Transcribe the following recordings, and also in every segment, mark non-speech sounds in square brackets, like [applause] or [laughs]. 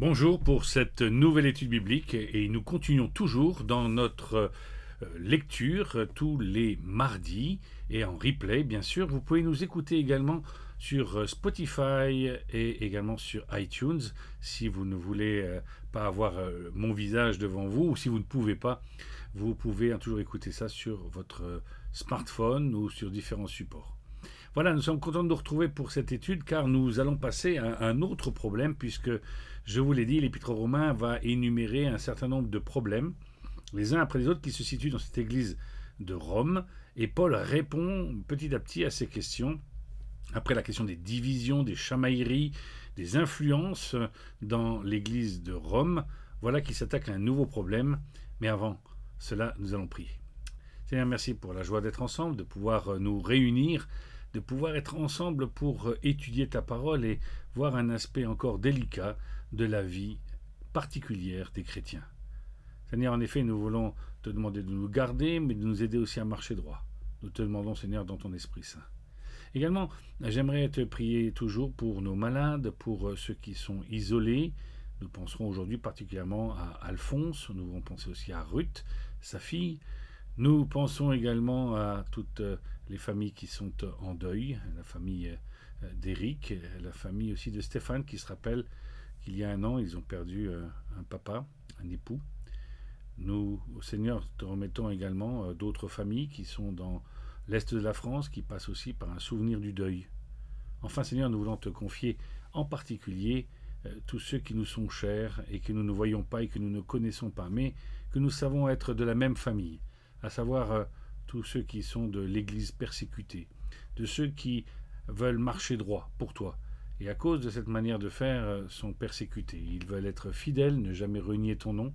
Bonjour pour cette nouvelle étude biblique et nous continuons toujours dans notre euh, lecture tous les mardis et en replay bien sûr. Vous pouvez nous écouter également sur euh, Spotify et également sur iTunes si vous ne voulez euh, pas avoir mon visage devant vous ou si vous ne pouvez pas, vous pouvez toujours écouter ça sur votre smartphone ou sur différents supports. Voilà, nous sommes contents de nous retrouver pour cette étude car nous allons passer à un autre problème puisque, je vous l'ai dit, l'Épître aux Romains va énumérer un certain nombre de problèmes, les uns après les autres, qui se situent dans cette église de Rome. Et Paul répond petit à petit à ces questions. Après la question des divisions, des chamailleries, des influences dans l'église de Rome, voilà qu'il s'attaque à un nouveau problème. Mais avant cela, nous allons prier. Seigneur, merci pour la joie d'être ensemble, de pouvoir nous réunir de pouvoir être ensemble pour étudier ta parole et voir un aspect encore délicat de la vie particulière des chrétiens. Seigneur, en effet, nous voulons te demander de nous garder, mais de nous aider aussi à marcher droit. Nous te demandons, Seigneur, dans ton Esprit Saint. Également, j'aimerais te prier toujours pour nos malades, pour euh, ceux qui sont isolés. Nous penserons aujourd'hui particulièrement à Alphonse, nous allons penser aussi à Ruth, sa fille. Nous pensons également à toutes euh, les familles qui sont en deuil, la famille euh, d'Éric, la famille aussi de Stéphane qui se rappelle qu'il y a un an, ils ont perdu euh, un papa, un époux. Nous, Seigneur, te remettons également euh, d'autres familles qui sont dans l'Est de la France, qui passent aussi par un souvenir du deuil. Enfin, Seigneur, nous voulons te confier en particulier tous ceux qui nous sont chers et que nous ne voyons pas et que nous ne connaissons pas, mais que nous savons être de la même famille, à savoir tous ceux qui sont de l'Église persécutée, de ceux qui veulent marcher droit pour toi, et à cause de cette manière de faire euh, sont persécutés. Ils veulent être fidèles, ne jamais renier ton nom.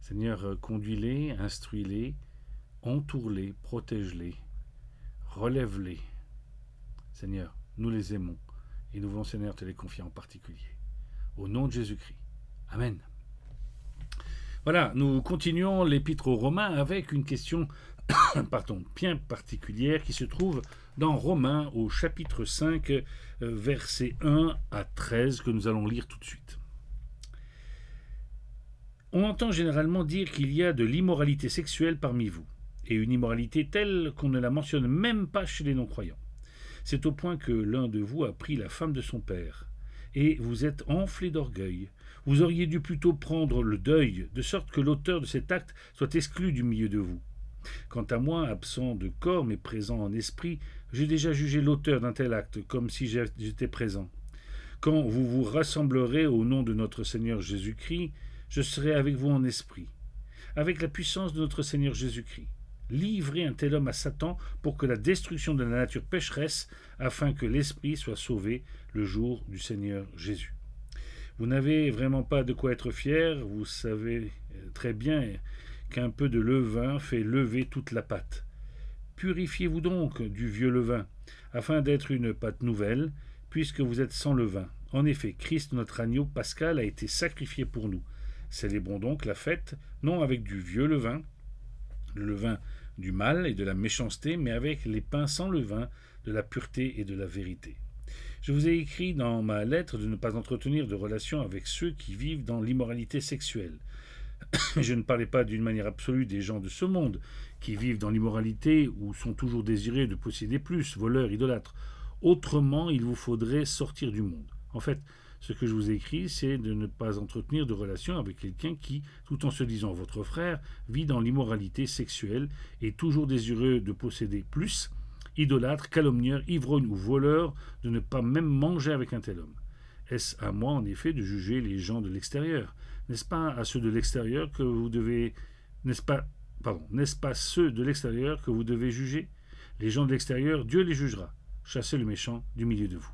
Seigneur, euh, conduis-les, instruis-les, entoure-les, protège-les, relève-les. Seigneur, nous les aimons, et nous voulons, Seigneur, te les confier en particulier. Au nom de Jésus-Christ. Amen. Voilà, nous continuons l'épître aux Romains avec une question [coughs] pardon, bien particulière qui se trouve dans Romains au chapitre 5, euh, versets 1 à 13, que nous allons lire tout de suite. On entend généralement dire qu'il y a de l'immoralité sexuelle parmi vous, et une immoralité telle qu'on ne la mentionne même pas chez les non-croyants. C'est au point que l'un de vous a pris la femme de son père, et vous êtes enflé d'orgueil. Vous auriez dû plutôt prendre le deuil, de sorte que l'auteur de cet acte soit exclu du milieu de vous. Quant à moi, absent de corps mais présent en esprit, j'ai déjà jugé l'auteur d'un tel acte comme si j'étais présent. Quand vous vous rassemblerez au nom de notre Seigneur Jésus-Christ, je serai avec vous en esprit, avec la puissance de notre Seigneur Jésus-Christ. Livrez un tel homme à Satan pour que la destruction de la nature pécheresse, afin que l'esprit soit sauvé le jour du Seigneur Jésus. Vous n'avez vraiment pas de quoi être fier, vous savez très bien qu'un peu de levain fait lever toute la pâte. Purifiez-vous donc du vieux levain, afin d'être une pâte nouvelle, puisque vous êtes sans levain. En effet, Christ notre agneau pascal a été sacrifié pour nous. Célébrons donc la fête, non avec du vieux levain, le levain du mal et de la méchanceté, mais avec les pains sans levain, de la pureté et de la vérité. Je vous ai écrit dans ma lettre de ne pas entretenir de relations avec ceux qui vivent dans l'immoralité sexuelle, [coughs] je ne parlais pas d'une manière absolue des gens de ce monde, qui vivent dans l'immoralité ou sont toujours désirés de posséder plus, voleurs, idolâtres. Autrement, il vous faudrait sortir du monde. En fait, ce que je vous ai écrit, c'est de ne pas entretenir de relations avec quelqu'un qui, tout en se disant votre frère, vit dans l'immoralité sexuelle et toujours désireux de posséder plus, idolâtre, calomnieur, ivrogne ou voleur, de ne pas même manger avec un tel homme. Est-ce à moi, en effet, de juger les gens de l'extérieur? N'est-ce pas à ceux de l'extérieur que vous devez. N'est-ce pas. Pardon, n'est-ce pas ceux de l'extérieur que vous devez juger? Les gens de l'extérieur, Dieu les jugera. Chassez le méchant du milieu de vous.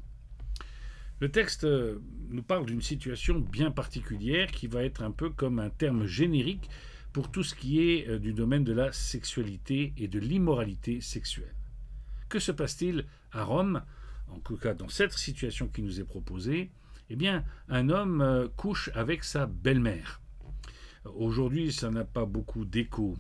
Le texte euh, nous parle d'une situation bien particulière qui va être un peu comme un terme générique pour tout ce qui est euh, du domaine de la sexualité et de l'immoralité sexuelle. Que se passe-t-il à Rome? En tout cas, dans cette situation qui nous est proposée, eh bien, un homme euh, couche avec sa belle-mère. Aujourd'hui, ça n'a pas beaucoup d'écho.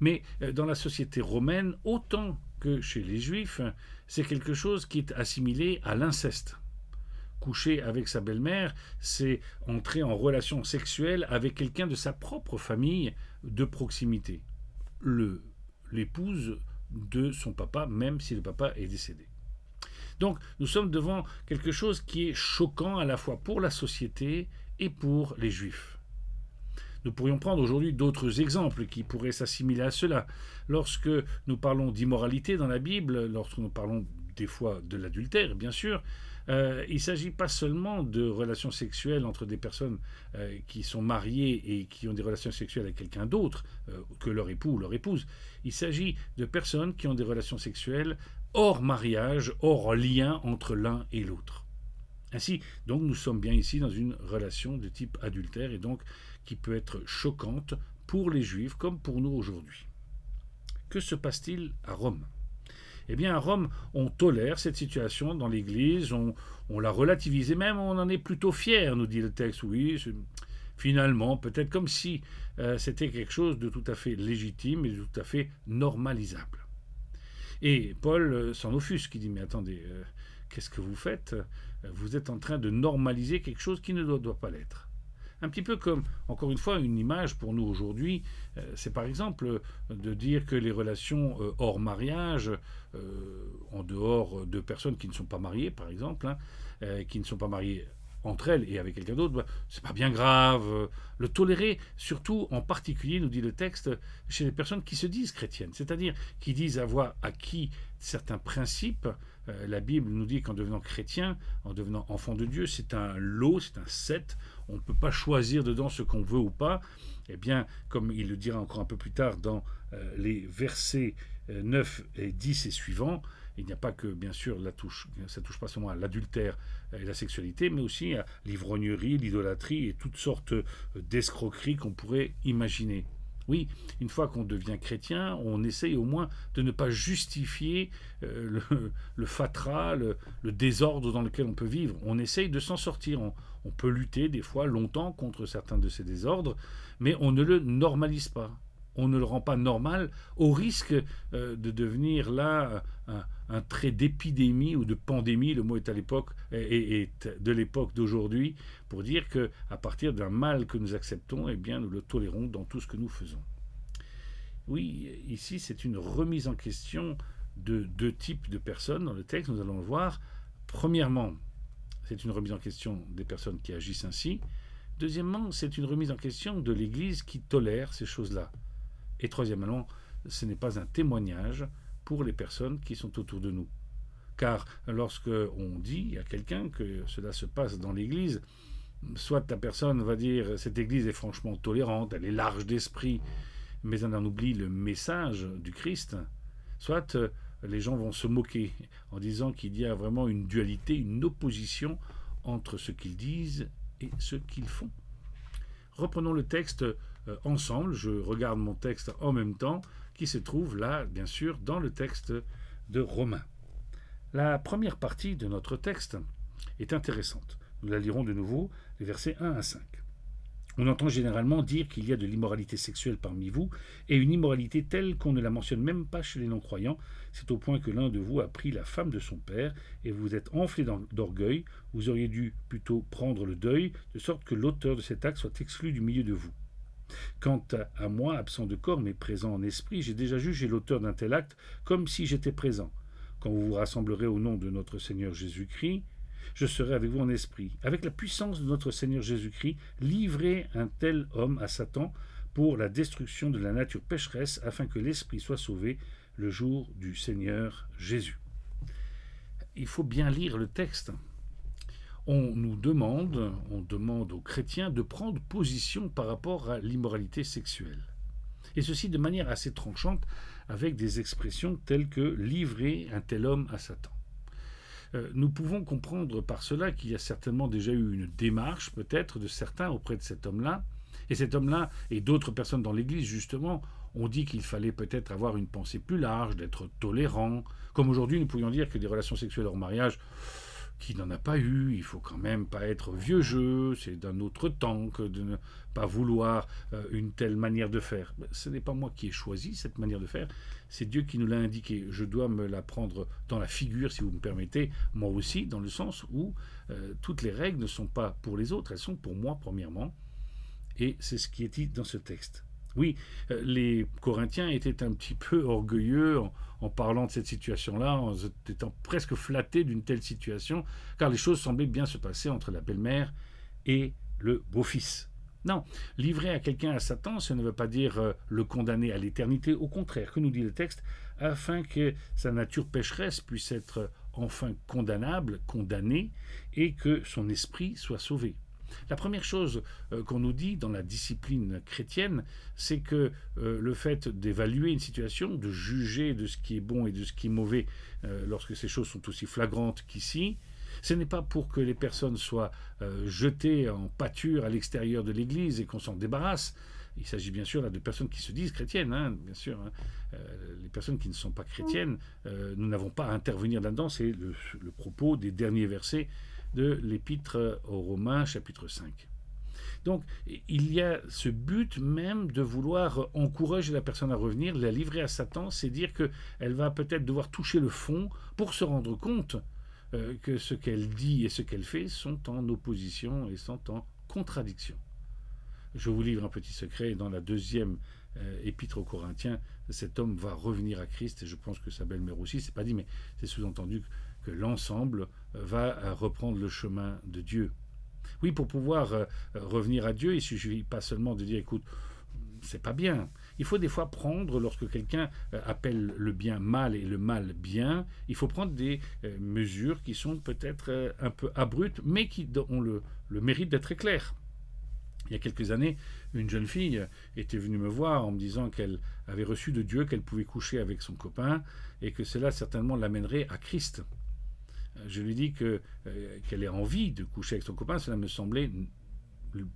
Mais euh, dans la société romaine, autant que chez les juifs, c'est quelque chose qui est assimilé à l'inceste. coucher avec sa belle-mère, c'est entrer en relation sexuelle avec quelqu'un de sa propre famille de proximité, l'épouse de son papa, même si le papa est décédé. Donc nous sommes devant quelque chose qui est choquant à la fois pour la société et pour les juifs. Nous pourrions prendre aujourd'hui d'autres exemples qui pourraient s'assimiler à cela. Lorsque nous parlons d'immoralité dans la Bible, lorsque nous parlons des fois de l'adultère, bien sûr, euh, il ne s'agit pas seulement de relations sexuelles entre des personnes euh, qui sont mariées et qui ont des relations sexuelles avec quelqu'un d'autre euh, que leur époux ou leur épouse. Il s'agit de personnes qui ont des relations sexuelles hors mariage, hors lien entre l'un et l'autre. Ainsi, donc, nous sommes bien ici dans une relation de type adultère et donc qui peut être choquante pour les juifs comme pour nous aujourd'hui. Que se passe-t-il à Rome? Eh bien, à Rome, on tolère cette situation dans l'Église, on, la relativise et même on en est plutôt fier, nous dit le texte. Oui, finalement, peut-être comme si euh, c'était quelque chose de tout à fait légitime et de tout à fait normalisable. Et Paul euh, s'en offusque, qui dit Mais attendez, euh, qu'est-ce que vous faites? Vous êtes en train de normaliser quelque chose qui ne doit pas l'être. Un petit peu comme, encore une fois, une image pour nous aujourd'hui, euh, c'est par exemple de dire que les relations hors mariage, en dehors de personnes qui ne sont pas mariées, par exemple, hein, qui ne sont pas mariées entre elles et avec quelqu'un d'autre, bah, c'est pas bien grave. Le tolérer, surtout en particulier, nous dit le texte, chez les personnes qui se disent chrétiennes, c'est-à-dire qui disent avoir acquis certains principes. la Bible nous dit qu'en devenant chrétien, en devenant enfant de Dieu, c'est un lot, c'est un set on ne peut pas choisir dedans ce qu'on veut ou pas, eh bien, comme il le dira encore un peu plus tard dans euh, les versets 9 euh, et 10 et suivants, il n'y a pas que, bien sûr, la touche, ça touche pas seulement à l'adultère et la sexualité, mais aussi à l'ivrognerie, l'idolâtrie et toutes sortes euh, d'escroqueries qu'on pourrait imaginer. Oui, une fois qu'on devient chrétien, on essaye au moins de ne pas justifier le, [laughs] le, fatras, le, désordre dans lequel on peut vivre. On essaye de s'en sortir. On peut lutter des fois longtemps contre certains de ces désordres, mais on ne le normalise pas. On ne le rend pas normal au risque euh, de devenir là trait d'épidémie ou de pandémie. Le mot est à l'époque et, de l'époque d'aujourd'hui pour dire que à partir d'un mal que nous acceptons, eh bien nous le tolérons dans tout ce que nous faisons. Oui, ici c'est une remise en question de deux types de personnes dans le texte. Nous allons le voir. Premièrement, c'est une remise en question des personnes qui agissent ainsi. Deuxièmement, c'est une remise en question de l'Église qui tolère ces choses-là. Et troisièmement, ce n'est pas un témoignage pour les personnes qui sont autour de nous. Car lorsque on dit à quelqu'un que cela se passe dans l'Église, soit la personne va dire cette Église est franchement tolérante, elle est large d'esprit, mais elle en oublie le message du Christ, soit les gens vont se moquer en disant qu'il y a vraiment une dualité, une opposition entre ce qu'ils disent et ce qu'ils font. Reprenons le texte euh, ensemble, je regarde mon texte en même temps, qui se trouve là, bien sûr, dans le texte de Romains. La première partie de notre texte est intéressante. Nous la lirons de nouveau, les versets 1 à 5. On entend généralement dire qu'il y a de l'immoralité sexuelle parmi vous, et une immoralité telle qu'on ne la mentionne même pas chez les non-croyants. C'est au point que l'un de vous a pris la femme de son père, et vous êtes enflé d'orgueil. Vous auriez dû plutôt prendre le deuil, de sorte que l'auteur de cet acte soit exclu du milieu de vous. Quant à moi, absent de corps mais présent en esprit, j'ai déjà jugé l'auteur d'un tel acte comme si j'étais présent. Quand vous vous rassemblerez au nom de notre Seigneur Jésus-Christ, je serai avec vous en esprit. Avec la puissance de notre Seigneur Jésus-Christ, livrez un tel homme à Satan pour la destruction de la nature pécheresse, afin que l'esprit soit sauvé le jour du Seigneur Jésus. Il faut bien lire le texte. On nous demande, on demande aux chrétiens de prendre position par rapport à l'immoralité sexuelle. Et ceci de manière assez tranchante, avec des expressions telles que livrer un tel homme à Satan. Euh, nous pouvons comprendre par cela qu'il y a certainement déjà eu une démarche, peut-être, de certains auprès de cet homme-là. Et cet homme-là et d'autres personnes dans l'Église, justement, ont dit qu'il fallait peut-être avoir une pensée plus large, d'être tolérant. Comme aujourd'hui, nous pourrions dire que des relations sexuelles hors mariage, qui n'en a pas eu. Il faut quand même pas être vieux jeu, c'est d'un autre temps que de ne pas vouloir euh, une telle manière de faire. Ce n'est pas moi qui ai choisi cette manière de faire, c'est Dieu qui nous l'a indiqué. Je dois me la prendre dans la figure, si vous me permettez, moi aussi, dans le sens où euh, toutes les règles ne sont pas pour les autres, elles sont pour moi premièrement. Et c'est ce qui est dit dans ce texte. Oui, euh, les Corinthiens étaient un petit peu orgueilleux en, parlant de cette situation-là, en étant presque flattés d'une telle situation, car les choses semblaient bien se passer entre la belle-mère et le beau-fils. Non, livrer à quelqu'un à Satan, ça ne veut pas dire euh, le condamner à l'éternité, au contraire, que nous dit le texte, afin que sa nature pécheresse puisse être enfin condamnable, condamnée, et que son esprit soit sauvé. La première chose euh, qu'on nous dit dans la discipline chrétienne, c'est que euh, le fait d'évaluer une situation, de juger de ce qui est bon et de ce qui est mauvais euh, lorsque ces choses sont aussi flagrantes qu'ici, ce n'est pas pour que les personnes soient jetées en pâture à l'extérieur de l'Église et qu'on s'en débarrasse. Il s'agit bien sûr là de personnes qui se disent chrétiennes, hein, bien sûr. Hein. les personnes qui ne sont pas chrétiennes, nous n'avons pas à intervenir là-dedans. C'est le, propos des derniers versets de l'Épître aux Romains, chapitre 5. Donc, il y a ce but même de vouloir encourager la personne à revenir, la livrer à Satan, c'est dire qu'elle va peut-être devoir toucher le fond pour se rendre compte euh, que ce qu'elle dit et ce qu'elle fait sont en opposition et sont en contradiction. Je vous livre un petit secret, dans la deuxième euh, épître aux Corinthiens, cet homme va revenir à Christ, et je pense que sa belle-mère aussi, c'est pas dit, mais c'est sous-entendu que l'ensemble va euh, reprendre le chemin de Dieu. Oui, pour pouvoir euh, revenir à Dieu, il suffit pas seulement de dire écoute, c'est pas bien. Il faut des fois prendre, lorsque quelqu'un euh, appelle le bien mal et le mal bien, il faut prendre des mesures qui sont peut-être un peu abruptes, mais qui ont le, le mérite d'être claires. Il y a quelques années, une jeune fille était venue me voir en me disant qu'elle avait reçu de Dieu qu'elle pouvait coucher avec son copain et que cela certainement l'amènerait à Christ je lui dis que euh, qu'elle ait envie de coucher avec son copain, cela me semblait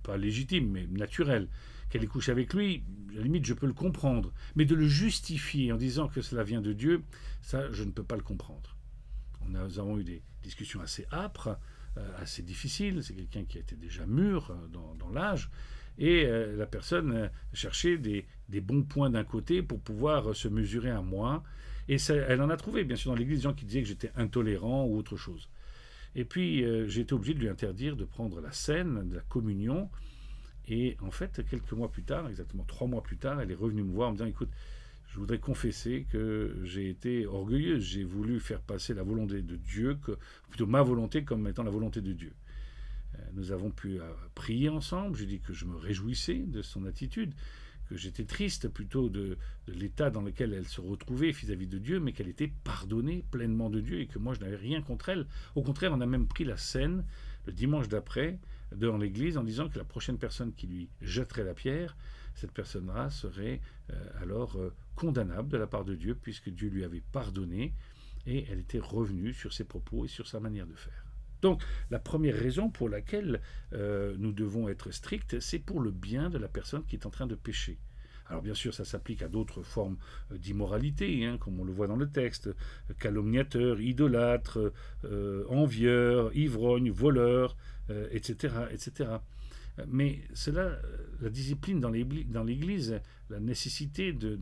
pas légitime, mais naturel. Qu'elle ait couché avec lui, à la limite, je peux le comprendre. Mais de le justifier en disant que cela vient de Dieu, ça, je ne peux pas le comprendre. Nous avons eu des discussions assez âpres, euh, assez difficiles. C'est quelqu'un qui a été déjà mûr euh, dans, l'âge. Et la personne cherchait des, des bons points d'un côté pour pouvoir se mesurer à moi et elle en a trouvé, bien sûr, dans l'église, des gens qui disaient que j'étais intolérant ou autre chose. Et puis, euh, j'ai été obligé de lui interdire de prendre la scène de la communion. Et en fait, quelques mois plus tard, exactement trois mois plus tard, elle est revenue me voir en me disant, écoute, je voudrais confesser que j'ai été orgueilleuse. J'ai voulu faire passer la volonté de Dieu, que, plutôt ma volonté comme étant la volonté de Dieu. Euh, nous avons pu euh, prier ensemble. J'ai dit que je me réjouissais de son attitude que j'étais triste plutôt de, l'état dans lequel elle se retrouvait vis-à-vis de Dieu, mais qu'elle était pardonnée pleinement de Dieu et que moi je n'avais rien contre elle. Au contraire, on a même pris la scène le dimanche d'après dans l'église en disant que la prochaine personne qui lui jetterait la pierre, cette personne-là serait euh, alors euh, condamnable de la part de Dieu puisque Dieu lui avait pardonné et elle était revenue sur ses propos et sur sa manière de faire. Donc la première raison pour laquelle euh, nous devons être stricts, c'est pour le bien de la personne qui est en train de pécher. Alors bien sûr, ça s'applique à d'autres formes d'immoralité, hein, comme on le voit dans le texte, calomniateur, idolâtre, euh, envieur, ivrogne, voleur, etc., etc. Mais cela, la discipline dans l'Église, la nécessité de,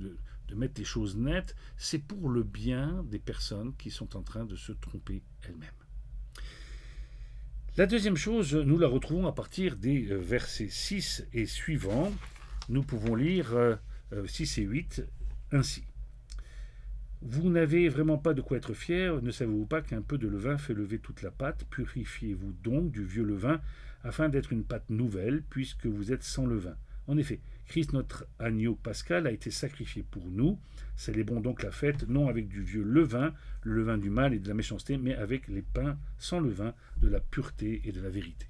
de mettre les choses nettes, c'est pour le bien des personnes qui sont en train de se tromper elles-mêmes. La deuxième chose, nous la retrouvons à partir des euh, versets 6 et suivants. Nous pouvons lire 6 euh, et 8 ainsi. Vous n'avez vraiment pas de quoi être fier, ne savez-vous pas qu'un peu de levain fait lever toute la pâte? Purifiez-vous donc du vieux levain, afin d'être une pâte nouvelle, puisque vous êtes sans levain. En effet, Christ, notre agneau pascal, a été sacrifié pour nous. Célébrons donc la fête, non avec du vieux levain, le levain du mal et de la méchanceté, mais avec les pains sans levain de la pureté et de la vérité.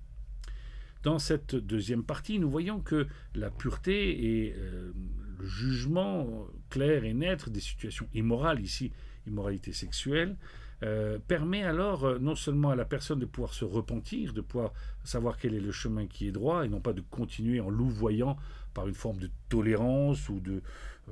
Dans cette deuxième partie, nous voyons que la pureté et euh, le jugement clair et net des situations immorales, ici immoralité sexuelle, euh, permet alors euh, non seulement à la personne de pouvoir se repentir, de pouvoir savoir quel est le chemin qui est droit, et non pas de continuer en louvoyant par une forme de tolérance ou de, euh,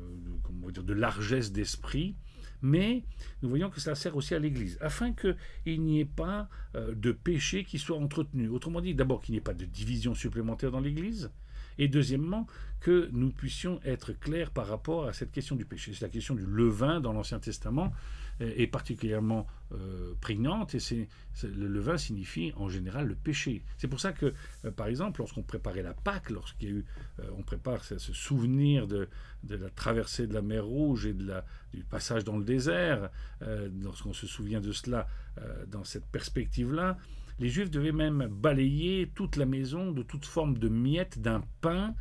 de, dire, de largesse d'esprit, Mais nous voyons que cela sert aussi à l'Église, afin qu'il n'y ait pas de péché qui soit entretenu. Autrement dit, d'abord qu'il n'y ait pas de division supplémentaire dans l'Église, et deuxièmement, que nous puissions être clairs par rapport à cette question du péché. C'est la question du levain dans l'Ancien Testament est particulièrement euh, prégnante et c'est, le levain signifie en général le péché. C'est pour ça que, euh, par exemple, lorsqu'on préparait la Pâque, lorsqu'il y a eu, euh, on prépare ce, souvenir de, de, la traversée de la mer Rouge et de la, du passage dans le désert, lorsqu'on se souvient de cela dans cette perspective-là, les Juifs devaient même balayer toute la maison de toute forme de miettes d'un pain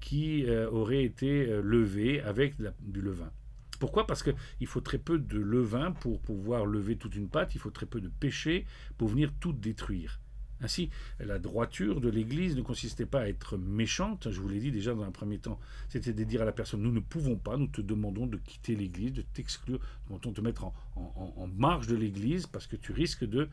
qui aurait été levé avec du levain. Pourquoi? Parce qu'il faut très peu de levain pour pouvoir lever toute une pâte, il faut très peu de péché pour venir tout détruire. Ainsi, la droiture de l'Église ne consistait pas à être méchante, je vous l'ai dit déjà dans un premier temps, c'était de dire à la personne, nous ne pouvons pas, nous te demandons de quitter l'Église, de t'exclure, nous de te mettre en marge de l'Église parce que tu risques de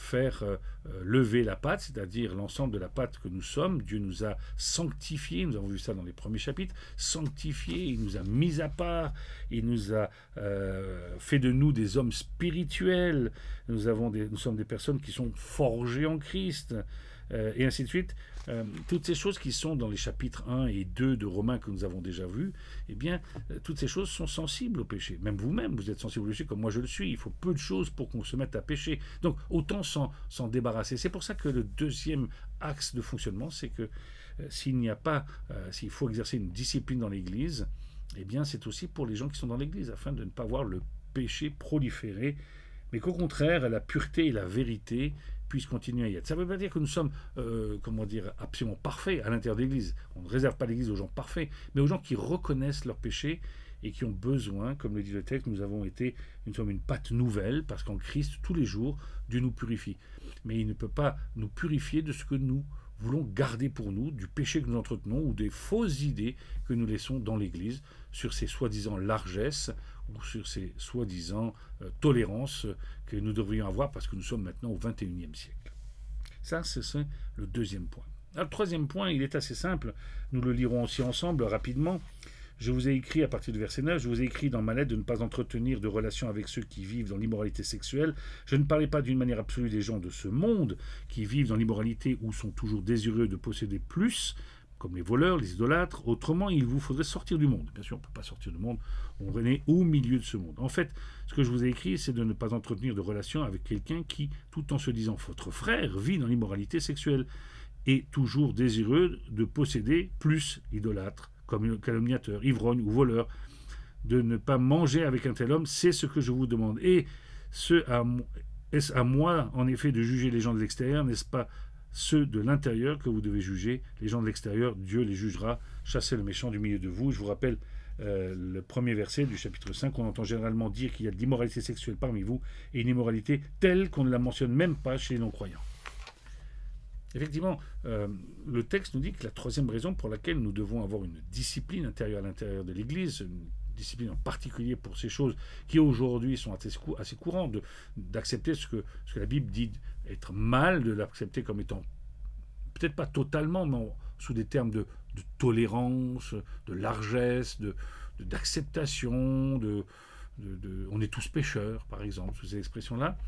faire euh, euh, lever la pâte, c'est-à-dire l'ensemble de la pâte que nous sommes. Dieu nous a sanctifiés, nous avons vu ça dans les premiers chapitres, sanctifiés, il nous a mis à part, il nous a euh, fait de nous des hommes spirituels, nous, avons des, nous sommes des personnes qui sont forgées en Christ. Euh, et ainsi de suite. Euh, toutes ces choses qui sont dans les chapitres 1 et 2 de Romains que nous avons déjà vus, eh bien, euh, toutes ces choses sont sensibles au péché. Même vous-même, vous êtes sensible au péché comme moi je le suis. Il faut peu de choses pour qu'on se mette à pécher. Donc, autant s'en débarrasser. C'est pour ça que le deuxième axe de fonctionnement, c'est que s'il n'y a pas, s'il faut exercer une discipline dans l'Église, eh bien, c'est aussi pour les gens qui sont dans l'Église, afin de ne pas voir le péché proliférer, mais qu'au contraire, la pureté et la vérité puisse continuer à y être. Ça ne veut pas dire que nous sommes, euh, comment dire, absolument parfaits à l'intérieur de l'Église. On ne réserve pas l'Église aux gens parfaits, mais aux gens qui reconnaissent leurs péchés et qui ont besoin, comme le dit le texte, nous avons été, nous sommes une pâte nouvelle, parce qu'en Christ, tous les jours, Dieu nous purifie. Mais il ne peut pas nous purifier de ce que nous voulons garder pour nous, du péché que nous entretenons ou des fausses idées que nous laissons dans l'Église sur ces soi-disant largesses ou sur ces soi-disant euh, tolérances que nous devrions avoir parce que nous sommes maintenant au XXIe siècle. Ça, c'est le deuxième point. le troisième point, il est assez simple. Nous le lirons aussi ensemble rapidement. Je vous ai écrit à partir du verset 9, je vous ai écrit dans ma lettre de ne pas entretenir de relations avec ceux qui vivent dans l'immoralité sexuelle. Je ne parlais pas d'une manière absolue des gens de ce monde qui vivent dans l'immoralité ou sont toujours désireux de posséder plus, comme les voleurs, les idolâtres. Autrement, il vous faudrait sortir du monde. Bien sûr, on ne peut pas sortir du monde. On est au milieu de ce monde. En fait, ce que je vous ai écrit, c'est de ne pas entretenir de relations avec quelqu'un qui, tout en se disant votre frère, vit dans l'immoralité sexuelle et toujours désireux de posséder plus idolâtre, comme calomniateur, ivrogne ou voleur. De ne pas manger avec un tel homme, c'est ce que je vous demande. Et ce, est-ce à moi, en effet, de juger les gens de l'extérieur N'est-ce pas ceux de l'intérieur que vous devez juger? Les gens de l'extérieur, Dieu les jugera. Chassez le méchant du milieu de vous. Je vous rappelle euh, le premier verset du chapitre 5. On entend généralement dire qu'il y a de l'immoralité sexuelle parmi vous et une immoralité telle qu'on ne la mentionne même pas chez les non-croyants. Effectivement, euh, le texte nous dit que la troisième raison pour laquelle nous devons avoir une discipline intérieure à l'intérieur de l'Église, une discipline en particulier pour ces choses qui aujourd'hui sont assez, courantes, d'accepter ce que, ce que la Bible dit être mal de l'accepter comme étant, peut-être pas totalement, mais sous des termes de, tolérance, de largesse, d'acceptation, de, on est tous pécheurs, par exemple, sous ces expressions-là,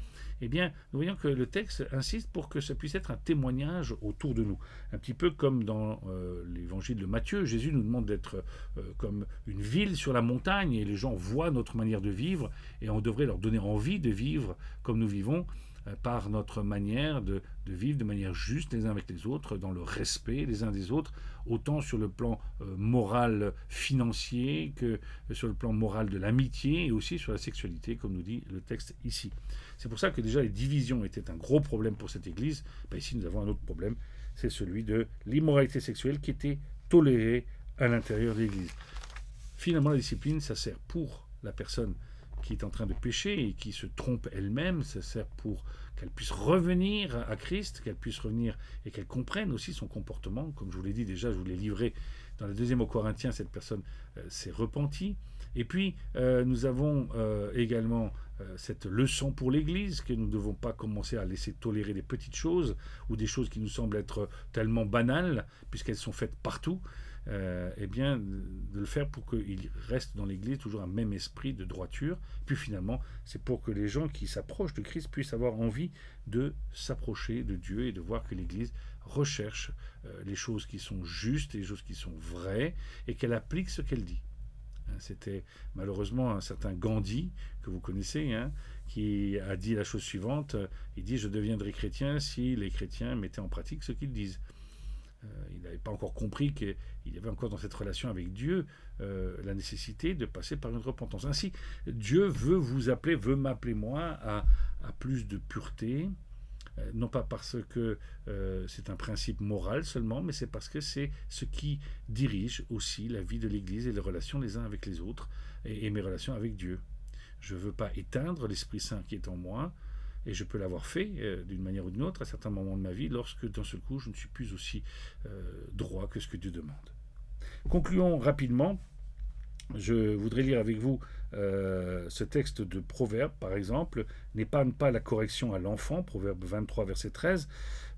eh bien, nous voyons que le texte insiste pour que ça puisse être un témoignage autour de nous. Un petit peu comme dans euh, l'évangile de Matthieu, Jésus nous demande d'être euh, comme une ville sur la montagne et les gens voient notre manière de vivre et on devrait leur donner envie de vivre comme nous vivons. Euh, par notre manière de, vivre de manière juste les uns avec les autres, dans le respect les uns des autres, autant sur le plan euh, moral financier que sur le plan moral de l'amitié et aussi sur la sexualité, comme nous dit le texte ici. C'est pour ça que déjà les divisions étaient un gros problème pour cette Église. Ben, ici nous avons un autre problème, c'est celui de l'immoralité sexuelle qui était tolérée à l'intérieur de l'Église. Finalement, la discipline, ça sert pour la personne qui est en train de pécher et qui se trompe elle-même, ça sert pour qu'elle puisse revenir à Christ, qu'elle puisse revenir et qu'elle comprenne aussi son comportement. Comme je vous l'ai dit déjà, je vous l'ai livré dans la deuxième au Corinthiens, cette personne euh, s'est repentie. Et puis, euh, nous avons euh, également cette leçon pour l'Église, que nous ne devons pas commencer à laisser tolérer des petites choses ou des choses qui nous semblent être tellement banales, puisqu'elles sont faites partout. Euh, eh bien, de le faire pour qu'il reste dans l'Église toujours un même esprit de droiture. Puis finalement, c'est pour que les gens qui s'approchent de Christ puissent avoir envie de s'approcher de Dieu et de voir que l'Église recherche euh, les choses qui sont justes, les choses qui sont vraies, et qu'elle applique ce qu'elle dit. Hein, c'était malheureusement un certain Gandhi, que vous connaissez, hein, qui a dit la chose suivante, il dit, je deviendrai chrétien si les chrétiens mettaient en pratique ce qu'ils disent. Euh, il n'avait pas encore compris qu'il y avait encore dans cette relation avec Dieu euh, la nécessité de passer par une repentance. Ainsi, Dieu veut vous appeler, veut m'appeler moi à, plus de pureté, euh, non pas parce que c'est un principe moral seulement, mais c'est parce que c'est ce qui dirige aussi la vie de l'Église et les relations les uns avec les autres et, et mes relations avec Dieu. Je ne veux pas éteindre l'Esprit Saint qui est en moi, et je peux l'avoir fait euh, d'une manière ou d'une autre à certains moments de ma vie lorsque d'un seul coup je ne suis plus aussi euh, droit que ce que Dieu demande. Concluons rapidement. Je voudrais lire avec vous euh, ce texte de Proverbe, par exemple. N'épargne pas la correction à l'enfant, Proverbe 23, verset 13.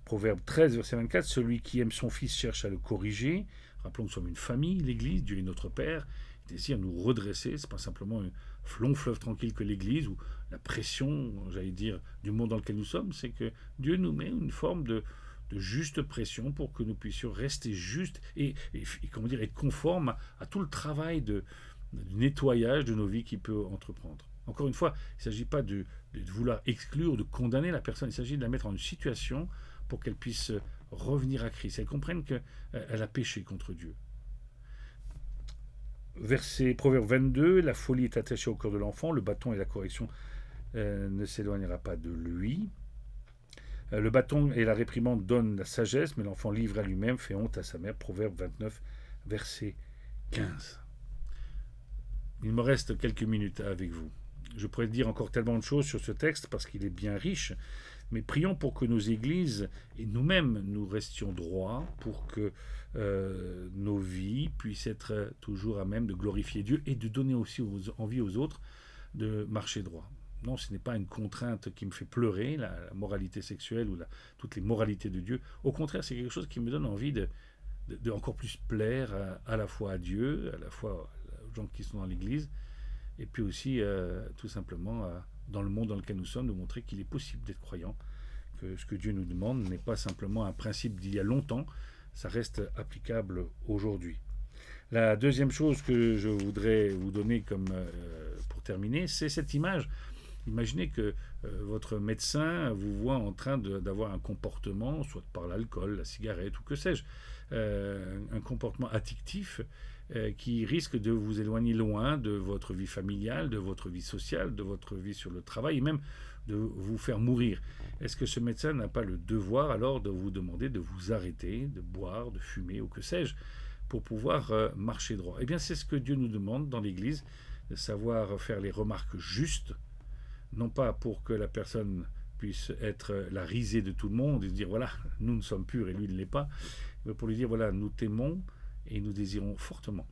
Proverbe 13, verset 24. Celui qui aime son fils cherche à le corriger. Rappelons que nous sommes une famille, l'Église, Dieu est notre Père. Il désire nous redresser. Ce n'est pas simplement long fleuve tranquille que l'Église ou la pression, j'allais dire, du monde dans lequel nous sommes, c'est que Dieu nous met une forme de, juste pression pour que nous puissions rester justes et, comment dire, être conformes à, tout le travail de, nettoyage de nos vies qu'il peut entreprendre. Encore une fois, il ne s'agit pas de, de, vouloir exclure, de condamner la personne, il s'agit de la mettre en une situation pour qu'elle puisse revenir à Christ, elle comprenne qu'elle a péché contre Dieu. Verset Proverbe 22, la folie est attachée au cœur de l'enfant, le bâton et la correction euh, ne s'éloignera pas de lui. Euh, le bâton et la réprimande donnent la sagesse, mais l'enfant livré à lui-même fait honte à sa mère. Proverbe 29, verset 15. Il me reste quelques minutes avec vous. Je pourrais dire encore tellement de choses sur ce texte parce qu'il est bien riche, mais prions pour que nos églises et nous-mêmes nous restions droits, pour que euh, nos vies puissent être toujours à même de glorifier Dieu et de donner aussi envie aux autres de marcher droit. Non, ce n'est pas une contrainte qui me fait pleurer, la, moralité sexuelle ou toutes les moralités de Dieu. Au contraire, c'est quelque chose qui me donne envie de, encore plus plaire à, la fois à Dieu, à la fois aux gens qui sont dans l'Église, et puis aussi euh, tout simplement dans le monde dans lequel nous sommes, de montrer qu'il est possible d'être croyant, que ce que Dieu nous demande n'est pas simplement un principe d'il y a longtemps, ça reste applicable aujourd'hui. La deuxième chose que je voudrais vous donner comme euh, pour terminer, c'est cette image Imaginez que euh, votre médecin vous voit en train d'avoir un comportement, soit par l'alcool, la cigarette ou que sais-je, euh, un comportement addictif qui risque de vous éloigner loin de votre vie familiale, de votre vie sociale, de votre vie sur le travail et même de vous faire mourir. Est-ce que ce médecin n'a pas le devoir alors de vous demander de vous arrêter, de boire, de fumer ou que sais-je, pour pouvoir marcher droit? Eh bien c'est ce que Dieu nous demande dans l'Église, de savoir faire les remarques justes non pas pour que la personne puisse être la risée de tout le monde et se dire voilà, nous ne sommes purs et lui ne l'est pas, mais pour lui dire voilà, nous t'aimons et nous désirons fortement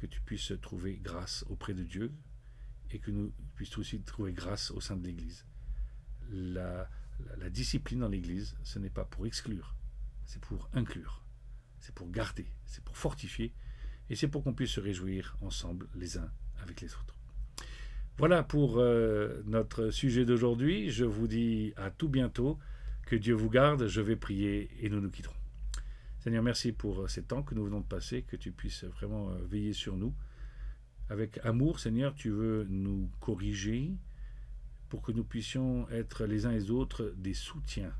que tu puisses trouver grâce auprès de Dieu et que nous puissions aussi trouver grâce au sein de l'Église. La, discipline dans l'Église, ce n'est pas pour exclure, c'est pour inclure, c'est pour garder, c'est pour fortifier et c'est pour qu'on puisse se réjouir ensemble les uns avec les autres. Voilà pour euh, notre sujet d'aujourd'hui. Je vous dis à tout bientôt. Que Dieu vous garde. Je vais prier et nous nous quitterons. Seigneur, merci pour euh, ces temps que nous venons de passer, que tu puisses vraiment euh, veiller sur nous. Avec amour, Seigneur, tu veux nous corriger pour que nous puissions être les uns et les autres des soutiens,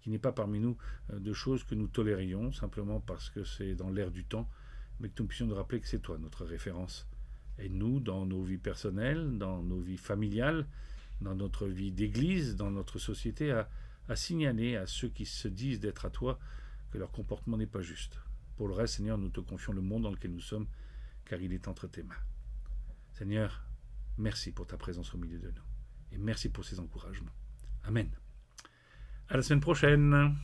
qu'il n'y ait pas parmi nous de choses que nous tolérions simplement parce que c'est dans l'air du temps, mais que nous puissions nous rappeler que c'est toi notre référence et nous, dans nos vies personnelles, dans nos vies familiales, dans notre vie d'église, dans notre société, à, signaler à ceux qui se disent d'être à toi que leur comportement n'est pas juste. Pour le reste, Seigneur, nous te confions le monde dans lequel nous sommes, car il est entre tes mains. Seigneur, merci pour ta présence au milieu de nous. Et merci pour ces encouragements. Amen. À la semaine prochaine.